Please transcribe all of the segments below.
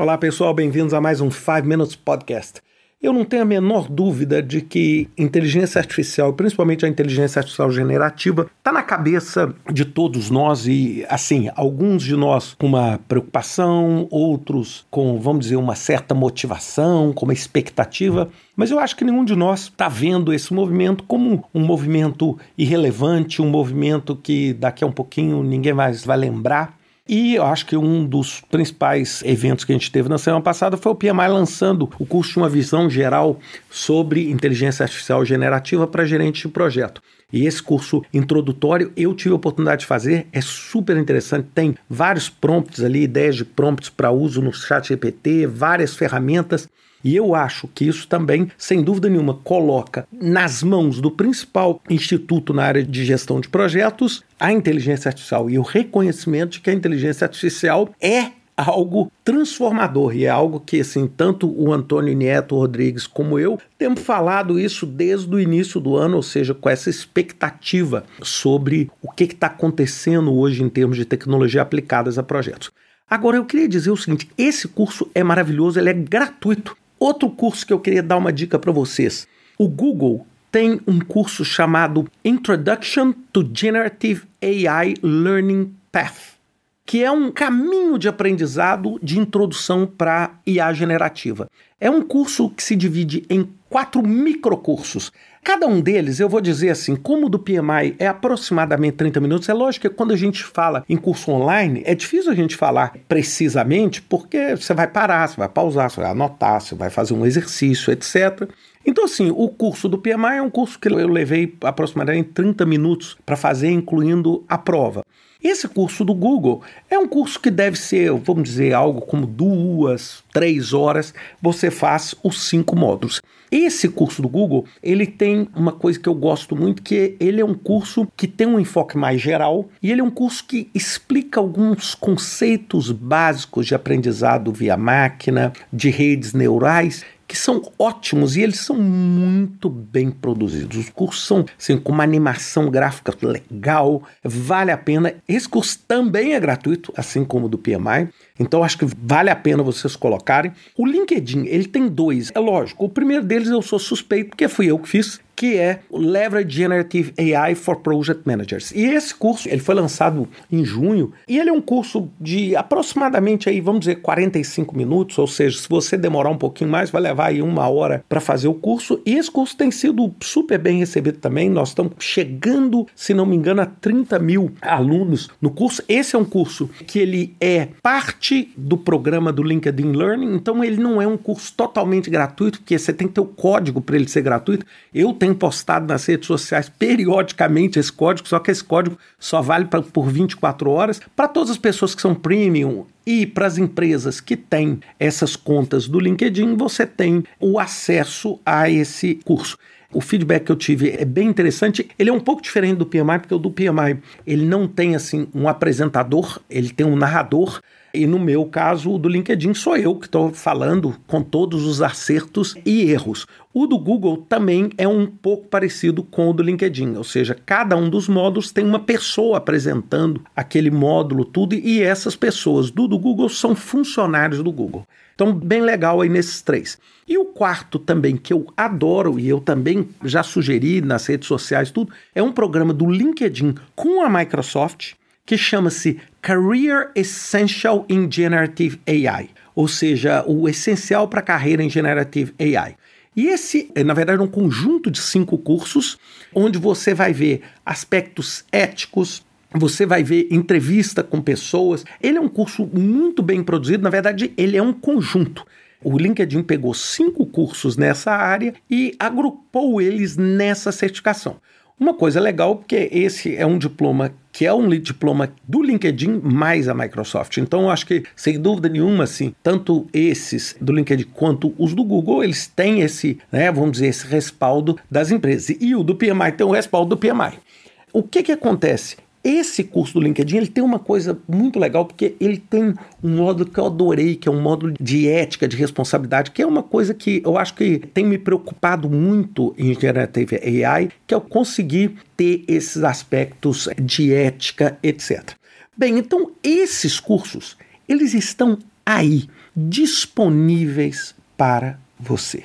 Olá pessoal, bem-vindos a mais um 5 Minutes Podcast. Eu não tenho a menor dúvida de que inteligência artificial, principalmente a inteligência artificial generativa, está na cabeça de todos nós e, assim, alguns de nós com uma preocupação, outros com, vamos dizer, uma certa motivação, com uma expectativa. Mas eu acho que nenhum de nós está vendo esse movimento como um movimento irrelevante, um movimento que daqui a um pouquinho ninguém mais vai lembrar. E eu acho que um dos principais eventos que a gente teve na semana passada foi o PMI lançando o curso de uma visão geral sobre inteligência artificial generativa para gerente de projeto. E esse curso introdutório eu tive a oportunidade de fazer, é super interessante, tem vários prompts ali, ideias de prompts para uso no chat GPT, várias ferramentas. E eu acho que isso também, sem dúvida nenhuma, coloca nas mãos do principal instituto na área de gestão de projetos a inteligência artificial e o reconhecimento de que a inteligência artificial é algo transformador e é algo que assim tanto o Antônio Nieto Rodrigues como eu temos falado isso desde o início do ano, ou seja, com essa expectativa sobre o que está acontecendo hoje em termos de tecnologia aplicadas a projetos. Agora eu queria dizer o seguinte: esse curso é maravilhoso, ele é gratuito. Outro curso que eu queria dar uma dica para vocês: o Google tem um curso chamado Introduction to Generative AI Learning Path, que é um caminho de aprendizado de introdução para IA generativa. É um curso que se divide em quatro microcursos. Cada um deles, eu vou dizer assim, como o do PMI é aproximadamente 30 minutos, é lógico que quando a gente fala em curso online, é difícil a gente falar precisamente, porque você vai parar, você vai pausar, você vai anotar, você vai fazer um exercício, etc. Então, assim, o curso do PMI é um curso que eu levei aproximadamente 30 minutos para fazer, incluindo a prova. Esse curso do Google é um curso que deve ser, vamos dizer, algo como duas, três horas. Você faz os cinco módulos. Esse curso do Google, ele tem uma coisa que eu gosto muito, que ele é um curso que tem um enfoque mais geral e ele é um curso que explica alguns conceitos básicos de aprendizado via máquina, de redes neurais, que são ótimos e eles são muito bem produzidos. Os cursos são assim, com uma animação gráfica legal, vale a pena. Esse curso também é gratuito, assim como o do PMI. Então acho que vale a pena vocês colocarem. O LinkedIn, ele tem dois. É lógico, o primeiro deles eu sou suspeito porque fui eu que fiz, que é Leverage Generative AI for Project Managers. E esse curso, ele foi lançado em junho, e ele é um curso de aproximadamente aí, vamos dizer, 45 minutos, ou seja, se você demorar um pouquinho mais, vai levar aí uma hora para fazer o curso. E esse curso tem sido super bem recebido também. Nós estamos chegando, se não me engano, a 30 mil alunos no curso. Esse é um curso que ele é parte do programa do LinkedIn Learning, então ele não é um curso totalmente gratuito, porque você tem que ter o código para ele ser gratuito. Eu tenho postado nas redes sociais periodicamente esse código, só que esse código só vale pra, por 24 horas. Para todas as pessoas que são premium e para as empresas que têm essas contas do LinkedIn, você tem o acesso a esse curso. O feedback que eu tive é bem interessante. Ele é um pouco diferente do PMI, porque o do PMI ele não tem assim um apresentador, ele tem um narrador. E no meu caso, o do LinkedIn, sou eu que estou falando com todos os acertos e erros. O do Google também é um pouco parecido com o do LinkedIn, ou seja, cada um dos módulos tem uma pessoa apresentando aquele módulo, tudo, e essas pessoas do, do Google são funcionários do Google. Então, bem legal aí nesses três. E o quarto também, que eu adoro e eu também já sugeri nas redes sociais, tudo, é um programa do LinkedIn com a Microsoft que chama-se Career Essential in Generative AI, ou seja, o essencial para a carreira em Generative AI. E esse é, na verdade, um conjunto de cinco cursos, onde você vai ver aspectos éticos, você vai ver entrevista com pessoas. Ele é um curso muito bem produzido, na verdade, ele é um conjunto. O LinkedIn pegou cinco cursos nessa área e agrupou eles nessa certificação. Uma coisa legal, porque esse é um diploma que é um diploma do LinkedIn mais a Microsoft. Então, eu acho que, sem dúvida nenhuma, assim, tanto esses do LinkedIn quanto os do Google, eles têm esse, né, vamos dizer, esse respaldo das empresas. E o do PMI tem o respaldo do PMI. O que que acontece? Esse curso do LinkedIn ele tem uma coisa muito legal, porque ele tem um módulo que eu adorei, que é um módulo de ética, de responsabilidade, que é uma coisa que eu acho que tem me preocupado muito em Generative AI, que é eu conseguir ter esses aspectos de ética, etc. Bem, então esses cursos, eles estão aí, disponíveis para você.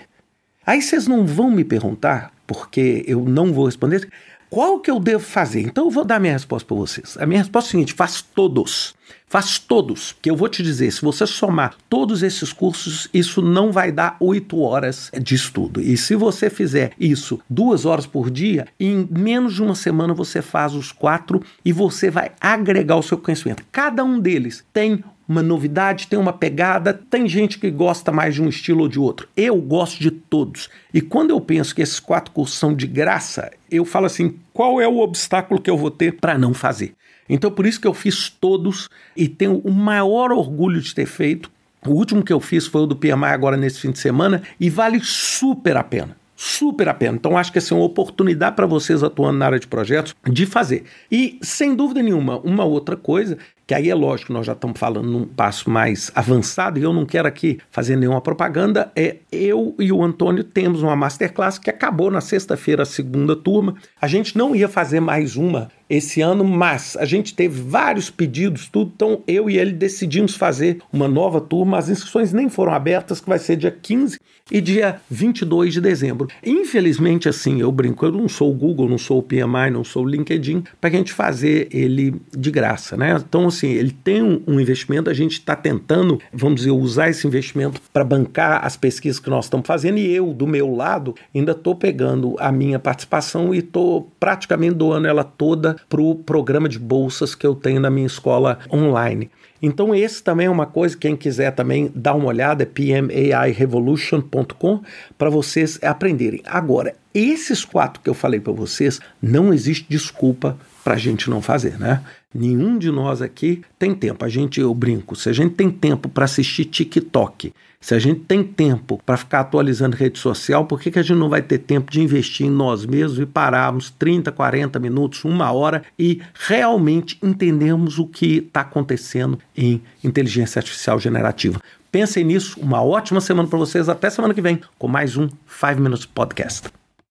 Aí vocês não vão me perguntar, porque eu não vou responder, qual que eu devo fazer? Então eu vou dar minha resposta para vocês. A minha resposta é a seguinte: faz todos. Faz todos, porque eu vou te dizer, se você somar todos esses cursos, isso não vai dar oito horas de estudo. E se você fizer isso duas horas por dia, em menos de uma semana você faz os quatro e você vai agregar o seu conhecimento. Cada um deles tem uma novidade, tem uma pegada, tem gente que gosta mais de um estilo ou de outro. Eu gosto de todos. E quando eu penso que esses quatro cursos são de graça, eu falo assim: qual é o obstáculo que eu vou ter para não fazer? Então, por isso que eu fiz todos e tenho o maior orgulho de ter feito. O último que eu fiz foi o do PMI agora nesse fim de semana e vale super a pena super a pena. Então, acho que essa é uma oportunidade para vocês atuando na área de projetos de fazer. E, sem dúvida nenhuma, uma outra coisa que aí é lógico, nós já estamos falando num passo mais avançado, e eu não quero aqui fazer nenhuma propaganda, é eu e o Antônio temos uma masterclass que acabou na sexta-feira, segunda turma. A gente não ia fazer mais uma esse ano, mas a gente teve vários pedidos, tudo, então eu e ele decidimos fazer uma nova turma. As inscrições nem foram abertas, que vai ser dia 15 e dia 22 de dezembro. Infelizmente, assim, eu brinco, eu não sou o Google, não sou o PMI, não sou o LinkedIn, para a gente fazer ele de graça, né? Então, assim, ele tem um, investimento, a gente está tentando, vamos dizer, usar esse investimento para bancar as pesquisas que nós estamos fazendo e eu, do meu lado, ainda estou pegando a minha participação e estou praticamente doando ela toda para o programa de bolsas que eu tenho na minha escola online. Então, esse também é uma coisa, quem quiser também dar uma olhada, é pmairevolution.com, para vocês aprenderem. Agora, esses quatro que eu falei para vocês, não existe desculpa para a gente não fazer, né? Nenhum de nós aqui tem tempo. A gente, eu brinco, se a gente tem tempo para assistir TikTok, se a gente tem tempo para ficar atualizando rede social, por que, que a gente não vai ter tempo de investir em nós mesmos e pararmos 30, 40 minutos, uma hora e realmente entendermos o que está acontecendo em inteligência artificial generativa? Pensem nisso. Uma ótima semana para vocês. Até semana que vem com mais um 5 Minutes Podcast.